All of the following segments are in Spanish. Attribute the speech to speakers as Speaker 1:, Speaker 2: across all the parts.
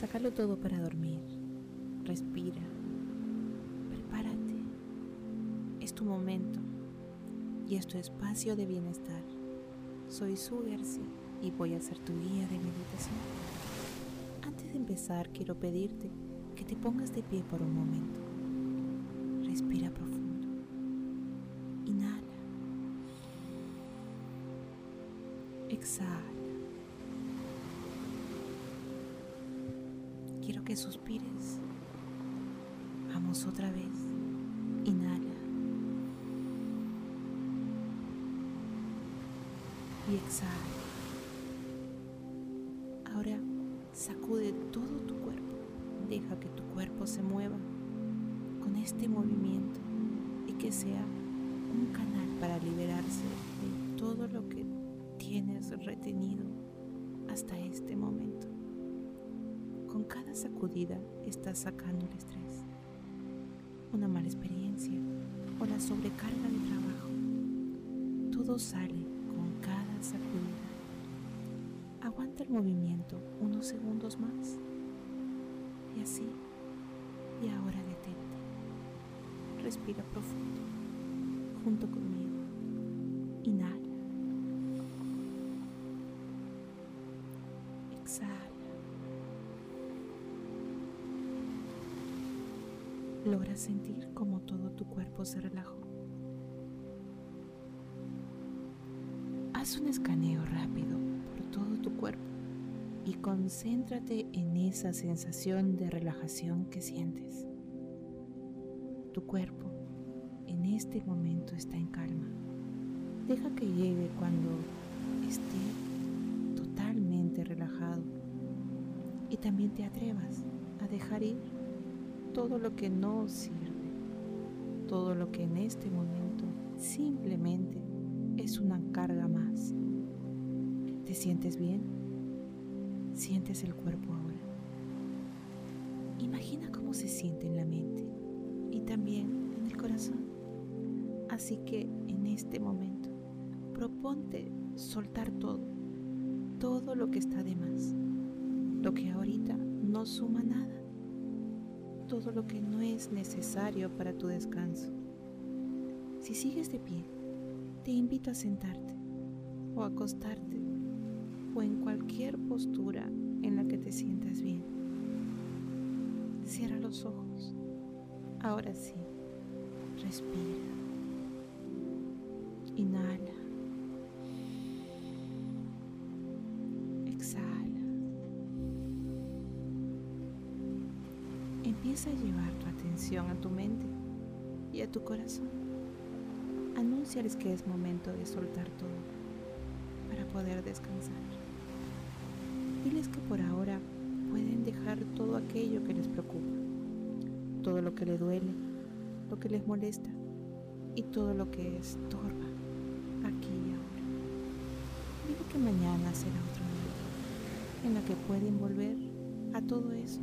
Speaker 1: Sácalo todo para dormir. Respira. Prepárate. Es tu momento y es tu espacio de bienestar. Soy Su García y voy a ser tu guía de meditación. Antes de empezar, quiero pedirte que te pongas de pie por un momento. Respira profundo. Inhala. Exhala. Que suspires. Vamos otra vez. Inhala. Y exhala. Ahora sacude todo tu cuerpo. Deja que tu cuerpo se mueva con este movimiento y que sea un canal para liberarse de todo lo que tienes retenido hasta este momento. Con cada sacudida estás sacando el estrés, una mala experiencia o la sobrecarga de trabajo. Todo sale con cada sacudida. Aguanta el movimiento unos segundos más y así. Y ahora detente. Respira profundo junto conmigo. Inhala. Exhala. Logras sentir como todo tu cuerpo se relajó. Haz un escaneo rápido por todo tu cuerpo y concéntrate en esa sensación de relajación que sientes. Tu cuerpo en este momento está en calma. Deja que llegue cuando esté totalmente relajado y también te atrevas a dejar ir todo lo que no sirve, todo lo que en este momento simplemente es una carga más. ¿Te sientes bien? ¿Sientes el cuerpo ahora? Imagina cómo se siente en la mente y también en el corazón. Así que en este momento, proponte soltar todo, todo lo que está de más, lo que ahorita no suma nada, todo lo que no es necesario para tu descanso. Si sigues de pie, te invito a sentarte o acostarte o en cualquier postura en la que te sientas bien. Cierra los ojos. Ahora sí, respira. Inhala. Empieza a llevar tu atención a tu mente y a tu corazón. Anúnciales que es momento de soltar todo para poder descansar. Diles que por ahora pueden dejar todo aquello que les preocupa, todo lo que les duele, lo que les molesta y todo lo que estorba aquí y ahora. Dile que mañana será otro día en la que pueden volver a todo eso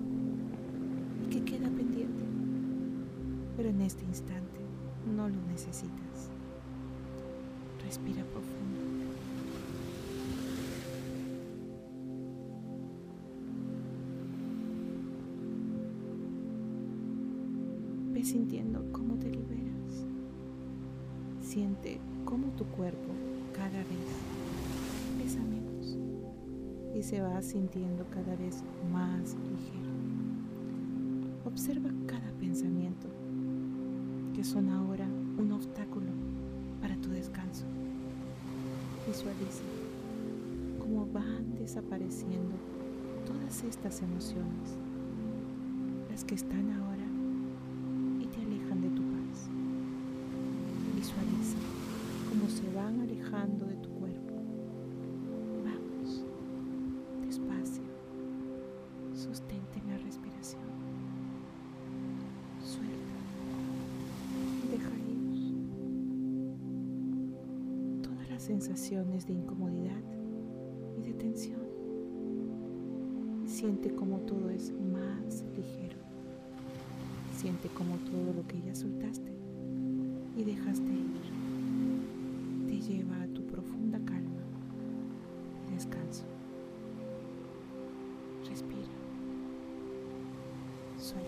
Speaker 1: que queda pendiente, pero en este instante no lo necesitas. Respira profundo. Ve sintiendo cómo te liberas. Siente cómo tu cuerpo cada vez pesa menos y se va sintiendo cada vez más ligero. Observa cada pensamiento que son ahora un obstáculo para tu descanso. Visualiza cómo van desapareciendo todas estas emociones, las que están ahora y te alejan de tu paz. Visualiza cómo se van alejando sensaciones de incomodidad y de tensión. Siente como todo es más ligero. Siente como todo lo que ya soltaste y dejaste ir te lleva a tu profunda calma y descanso. Respira. Suelta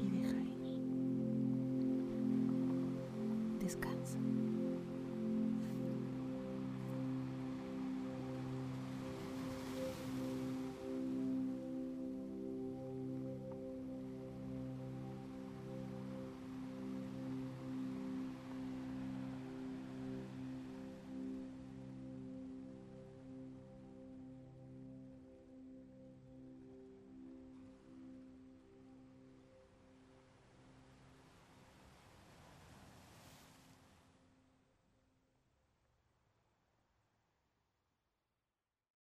Speaker 1: y deja ir. Descansa.